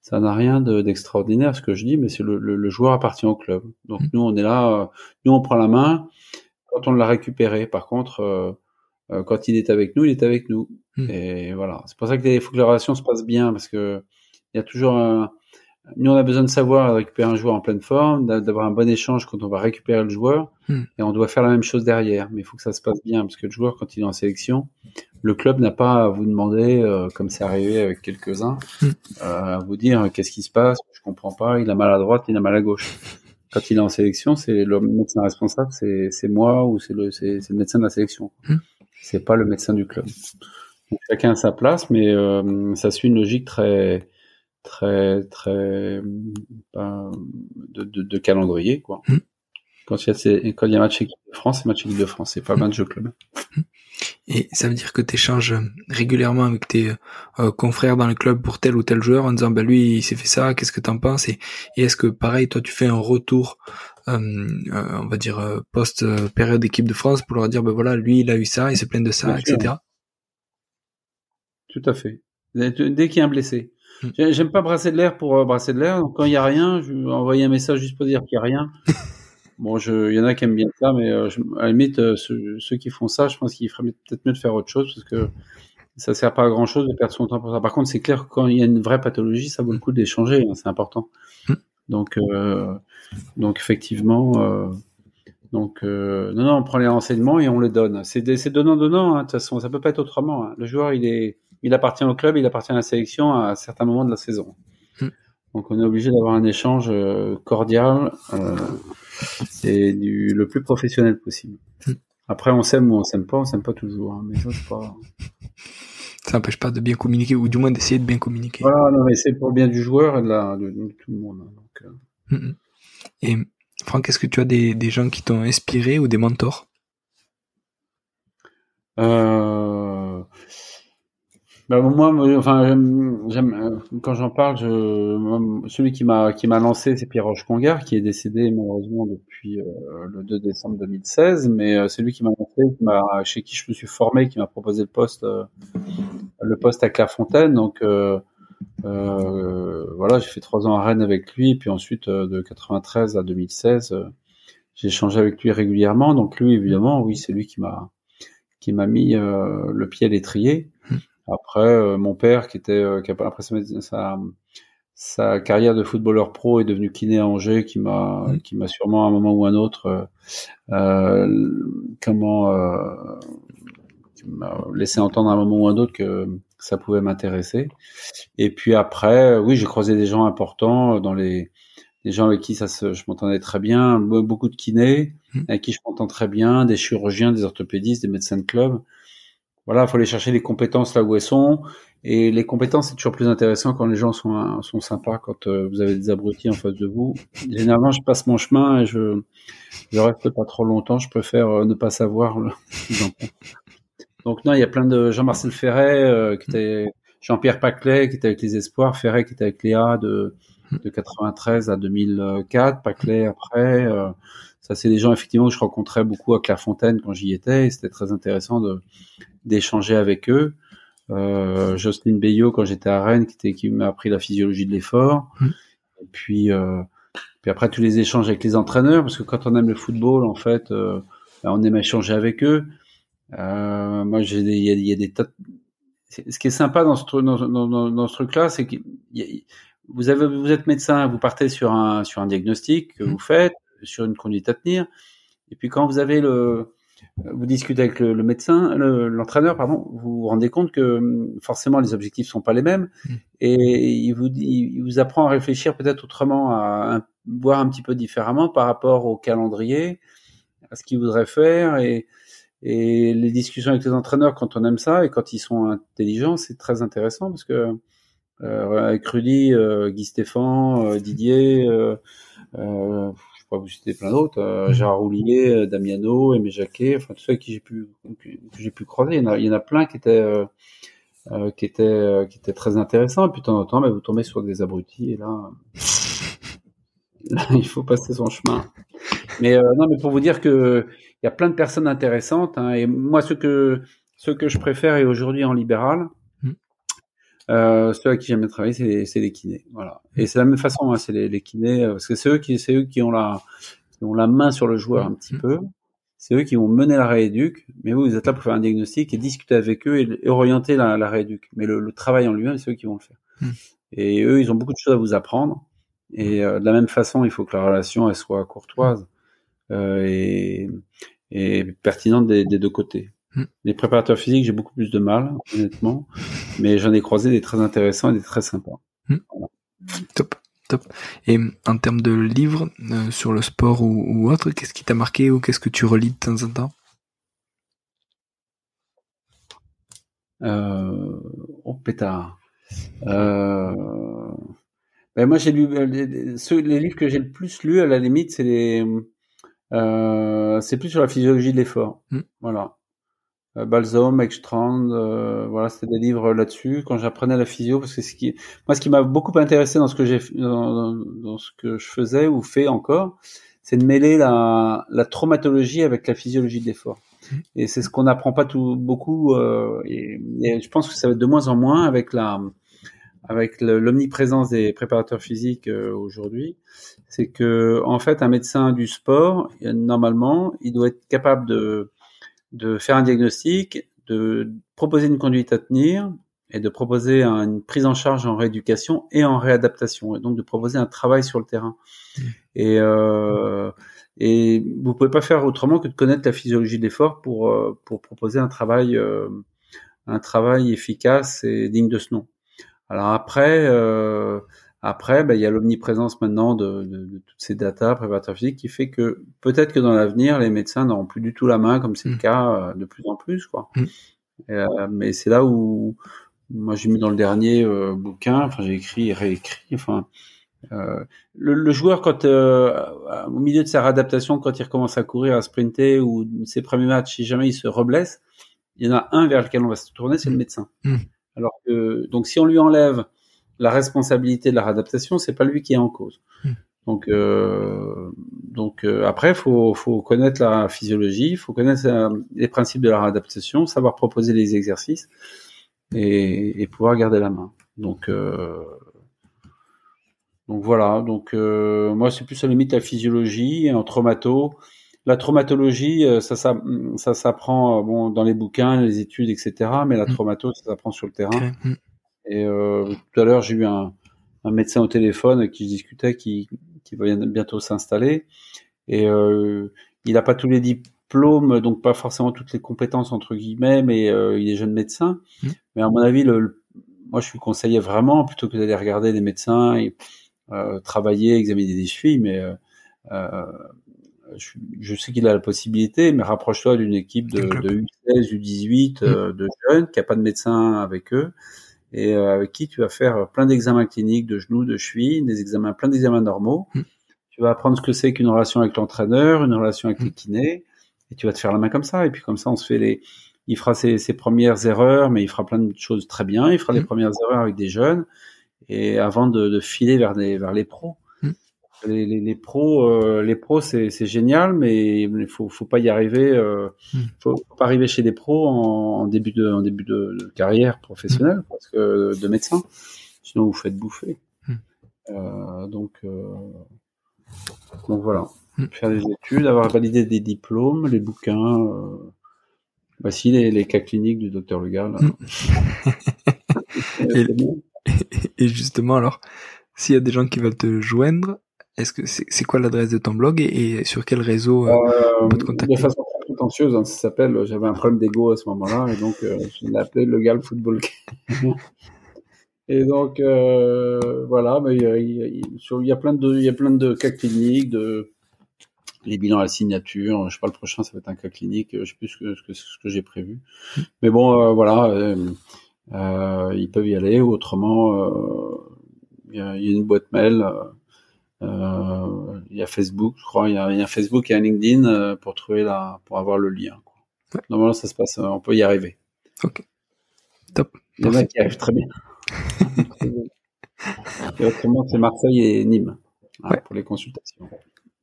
ça n'a rien d'extraordinaire ce que je dis, mais c'est le, le, joueur appartient au club. Donc hmm. nous on est là, euh, nous on prend la main quand on l'a récupéré. Par contre, euh, euh, quand il est avec nous, il est avec nous. Hmm. Et voilà, c'est pour ça qu'il faut que la relation se passe bien parce que il y a toujours un, nous, on a besoin de savoir récupérer un joueur en pleine forme, d'avoir un bon échange quand on va récupérer le joueur, hmm. et on doit faire la même chose derrière. Mais il faut que ça se passe bien, parce que le joueur, quand il est en sélection, le club n'a pas à vous demander, euh, comme c'est arrivé avec quelques-uns, hmm. euh, à vous dire qu'est-ce qui se passe, je comprends pas, il a mal à droite, il a mal à gauche. Quand il est en sélection, c'est le médecin responsable, c'est moi ou c'est le, le médecin de la sélection. Hmm. C'est pas le médecin du club. Donc, chacun a sa place, mais euh, ça suit une logique très très très ben, de, de, de, calendrier quoi. Mmh. Quand il y a quand il y a match équipe de France, c'est match équipe de France, c'est pas match de club. Et ça veut dire que tu échanges régulièrement avec tes euh, confrères dans le club pour tel ou tel joueur en disant bah lui il s'est fait ça, qu'est-ce que t'en penses? Et, et est-ce que pareil toi tu fais un retour euh, euh, on va dire post période équipe de France pour leur dire bah voilà lui il a eu ça, il se plaint de ça, etc. Tout à fait. Dès qu'il y a un blessé. J'aime pas brasser de l'air pour euh, brasser de l'air. Donc quand il y a rien, je vais envoyer un message juste pour dire qu'il y a rien. bon, il y en a qui aiment bien ça, mais euh, à la limite, euh, ceux, qui font ça, je pense qu'il ferait peut-être mieux de faire autre chose parce que ça sert pas à grand chose de perdre son temps pour ça. Par contre, c'est clair que quand il y a une vraie pathologie, ça vaut le coup d'échanger, hein, c'est important. Mm. Donc, donc effectivement, donc non, non, on prend les renseignements et on les donne. C'est donnant donnant. Hein, de toute façon, ça peut pas être autrement. Hein. Le joueur, il est il appartient au club, il appartient à la sélection à certains moments de la saison. Hmm. Donc on est obligé d'avoir un échange euh, cordial euh, et du, le plus professionnel possible. Hmm. Après, on s'aime ou on s'aime pas, on s'aime pas toujours, hein, mais ça c'est pas. Ça n'empêche pas de bien communiquer ou du moins d'essayer de bien communiquer. Voilà, non, mais c'est pour le bien du joueur et de, la, de, tout le monde. Donc, euh. hmm, Et Franck, est-ce que tu as des, gens qui t'ont inspiré ou des mentors? Bah, moi, enfin, euh, quand j'en parle, celui qui m'a qui m'a lancé, c'est Pierre Roche Congar, qui est décédé malheureusement depuis euh, le 2 décembre 2016. Mais c'est lui qui m'a lancé, chez qui je me suis formé, qui m'a proposé le poste, le poste à Clairefontaine. Donc voilà, j'ai fait trois ans à Rennes avec lui, puis ensuite de 93 à 2016, j'ai échangé avec lui régulièrement. Donc lui, évidemment, oui, c'est lui qui m'a qui m'a mis le pied à l'étrier. Après, euh, mon père, qui était euh, après sa, sa, carrière de footballeur pro, est devenu kiné à Angers, qui m'a mmh. qui m'a sûrement à un moment ou un autre euh, comment m'a laissé entendre à un moment ou un autre que ça pouvait m'intéresser. Et puis après, oui, j'ai croisé des gens importants dans les des gens avec qui ça se, je m'entendais très bien, beaucoup de kinés mmh. avec qui je m'entends très bien, des chirurgiens, des orthopédistes, des médecins de club voilà, il faut aller chercher les compétences là où elles sont. Et les compétences, c'est toujours plus intéressant quand les gens sont, sont sympas, quand euh, vous avez des abrutis en face de vous. Généralement, je passe mon chemin et je, je reste pas trop longtemps. Je préfère euh, ne pas savoir. Donc non, il y a plein de Jean-Marcel Ferret, euh, qui était Jean-Pierre Paclet, qui était avec les Espoirs, Ferret qui était avec Léa de, de 93 à 2004, Paclet après. ça, c'est des gens effectivement que je rencontrais beaucoup à Clairefontaine quand j'y étais. Et c'était très intéressant de d'échanger avec eux. Euh, Jocelyne Bayot quand j'étais à Rennes, qui, était, qui m'a appris la physiologie de l'effort. Mmh. Et puis, euh, puis après tous les échanges avec les entraîneurs, parce que quand on aime le football, en fait, euh, ben, on aime échanger avec eux. Euh, moi, il y a, des tas. Ce qui est sympa dans ce, dans, dans, dans ce truc-là, c'est que vous avez, vous êtes médecin, vous partez sur un sur un diagnostic que mmh. vous faites, sur une conduite à tenir, et puis quand vous avez le vous discutez avec le, médecin, l'entraîneur, pardon, vous vous rendez compte que hum, forcément les objectifs sont pas les mêmes mm. et il vous, il vous apprend à réfléchir peut-être autrement, à, voir un petit peu différemment par rapport au calendrier, à ce qu'il voudrait faire et, et les discussions avec les entraîneurs quand on aime ça et quand ils sont intelligents, c'est très intéressant parce que euh, avec Rudy, euh, Guy Stéphane, euh, Didier, euh, euh vous citer plein d'autres, euh, mhm. Gérard Roulier, euh, Damiano, Aimé Jacquet, enfin tout ça qui j'ai pu que, j'ai pu croiser. Il y en a, il y en a plein qui étaient euh, euh qui étaient euh, qui étaient très intéressants. Et puis de temps en temps, bah, vous tombez sur des abrutis et là, là il faut passer son chemin. Mais euh, non, mais pour vous dire que il y a plein de personnes intéressantes. Hein, et moi, ce que ce que je préfère et aujourd'hui en libéral, mm. euh, ceux à qui j'aime travailler, c'est les kinés. Voilà. Et c'est la même façon, hein, c'est les, les, kinés, parce que c'est eux qui c'est eux qui ont la qui ont la main sur le joueur un petit peu. C'est eux qui vont mener la rééduque, mais vous, vous êtes là pour faire un diagnostic et discuter avec eux et, orienter la, la rééduque. Mais le, le travail en lui-même, c'est eux qui vont le faire. Et eux, ils ont beaucoup de choses à vous apprendre. Et euh, de la même façon, il faut que la relation elle soit courtoise euh, et, et, pertinente des, des deux côtés. Mm. Les préparateurs physiques, j'ai beaucoup plus de mal, honnêtement, mais j'en ai croisé des très intéressants et des très sympas. Mm. Top, top. Et en termes de livres euh, sur le sport ou, ou autre, qu'est-ce qui t'a marqué ou qu'est-ce que tu relis de temps en temps? Euh, Oh pétard. Euh, ben moi, j'ai lu euh, les, les livres que j'ai le plus lu à la limite, c'est les, euh, c'est plus sur la physiologie de l'effort. Mm. Voilà. Euh, Ekstrand, euh, voilà, c'était des livres là-dessus quand j'apprenais la physio, parce que ce qui, moi, ce qui m'a beaucoup intéressé dans ce que j'ai, dans, dans, ce que je faisais ou fais encore, c'est de mêler la, la traumatologie avec la physiologie de l'effort. Mm. Et c'est ce qu'on n'apprend pas tout beaucoup, euh, et, et, je pense que ça va être de moins en moins avec la, avec l'omniprésence des préparateurs physiques euh, aujourd'hui, c'est que en fait un médecin du sport normalement il doit être capable de de faire un diagnostic, de proposer une conduite à tenir et de proposer une prise en charge en rééducation et en réadaptation et donc de proposer un travail sur le terrain. Mmh. Et euh, et vous pouvez pas faire autrement que de connaître la physiologie de l'effort pour euh, pour proposer un travail euh, un travail efficace et digne de ce nom. Alors après, euh, après, ben, il y a l'omniprésence maintenant de, de, de, toutes ces datas préparateurs physiques qui fait que peut-être que dans l'avenir, les médecins n'auront plus du tout la main, comme c'est le mm. cas euh, de plus en plus, quoi. Mm. Euh, mais c'est là où moi j'ai mis dans le dernier euh, bouquin, enfin j'ai écrit et réécrit, enfin. Euh, le, le, joueur, quand au milieu de sa réadaptation, quand il recommence à courir, à sprinter ou ses premiers matchs, si jamais il se reblesse, il y en a un vers lequel on va se tourner, c'est le mm. médecin. Alors que, donc, si on lui enlève la responsabilité de la réadaptation, c'est pas lui qui est en cause. Hmm. Donc, euh, donc euh, après, faut faut connaître la physiologie, faut connaître euh, les principes de la réadaptation, savoir proposer les exercices et, et pouvoir garder la main. Donc euh, donc voilà. Donc euh, moi, c'est plus à la limite la physiologie en traumato. La traumatologie, ça, ça, ça s'apprend bon dans les bouquins, les études, etc. Mais la hmm. traumato, ça s'apprend sur le terrain. Hmm. Et euh, tout à l'heure, j'ai eu un, un, médecin au téléphone avec qui je discutais, qui, qui va bientôt s'installer. Et euh, il n'a pas tous les diplômes, donc pas forcément toutes les compétences entre guillemets, mais euh, il est jeune médecin. Mmh. Mais à mon avis, le, moi, je lui conseillais vraiment plutôt que d'aller regarder des médecins, et, euh, travailler, examiner des chevilles, mais euh, euh, je, je, sais qu'il a la possibilité, mais rapproche-toi d'une équipe de, de U16, U18, mmh. de jeunes qui a pas de médecin avec eux et euh, avec qui tu vas faire plein d'examens cliniques de genoux, de chevilles, des examens, plein d'examens normaux. Hmm. Tu vas apprendre ce que c'est qu'une relation avec l'entraîneur, une relation avec les kinés, et tu vas te faire la main comme ça. Et puis comme ça, on se fait les, il fera ses, ses premières erreurs, mais il fera plein de choses très bien. Il fera les hmm. premières erreurs avec des jeunes, et avant de, de filer vers, des, vers les pros les, les, les, pros, euh, les pros, c'est, c'est génial, mais il faut, faut pas y arriver. Euh, hmm. faut, pas arriver chez des pros en, début de, en début de, carrière professionnelle, hmm. parce que de médecin, sinon vous faites bouffer. Hmm. Euh, donc, euh, donc voilà, faire des études, avoir validé des diplômes, les bouquins. Euh, voici les, les cas cliniques du docteur Legal. et, et justement, alors, s'il y a des gens qui veulent te joindre, est-ce que c'est quoi l'adresse de ton blog et, sur quel réseau euh, on peut te contacter De façon prétentieuse, hein, ça s'appelle. J'avais un problème d'ego à ce moment-là et donc euh, je l'ai appelé le Gal Football. et donc euh, voilà, mais il y, a, il y a plein de il y a plein de cas cliniques, de les bilans à la signature. Je sais pas le prochain, ça va être un cas clinique. Je sais plus ce que ce que, j'ai prévu. Mais bon, euh, voilà, euh, ils peuvent y aller. Autrement, il y, a, il y a une boîte mail. Euh, il y a Facebook, je crois, il y a, il y a Facebook et un LinkedIn euh, pour trouver la, pour avoir le lien. Quoi. Ouais. Normalement, ça se passe, on peut y arriver. Ok. Top. Il y en a qui arrivent très bien. et autrement, c'est Marseille et Nîmes hein, ouais. pour les consultations.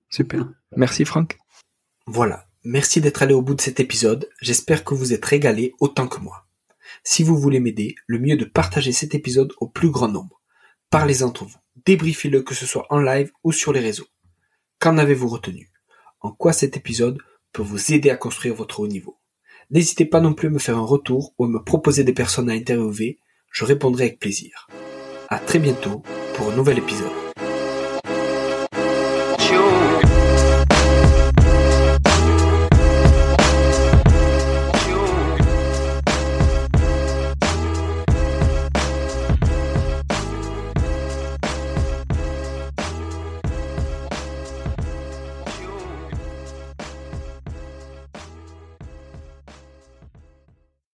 Super. Merci Franck. Voilà. Merci d'être allé au bout de cet épisode. J'espère que vous êtes régalé autant que moi. Si vous voulez m'aider, le mieux est de partager cet épisode au plus grand nombre. Parlez entre vous. Débriefez-le que ce soit en live ou sur les réseaux. Qu'en avez-vous retenu? En quoi cet épisode peut vous aider à construire votre haut niveau? N'hésitez pas non plus à me faire un retour ou à me proposer des personnes à interviewer, je répondrai avec plaisir. À très bientôt pour un nouvel épisode.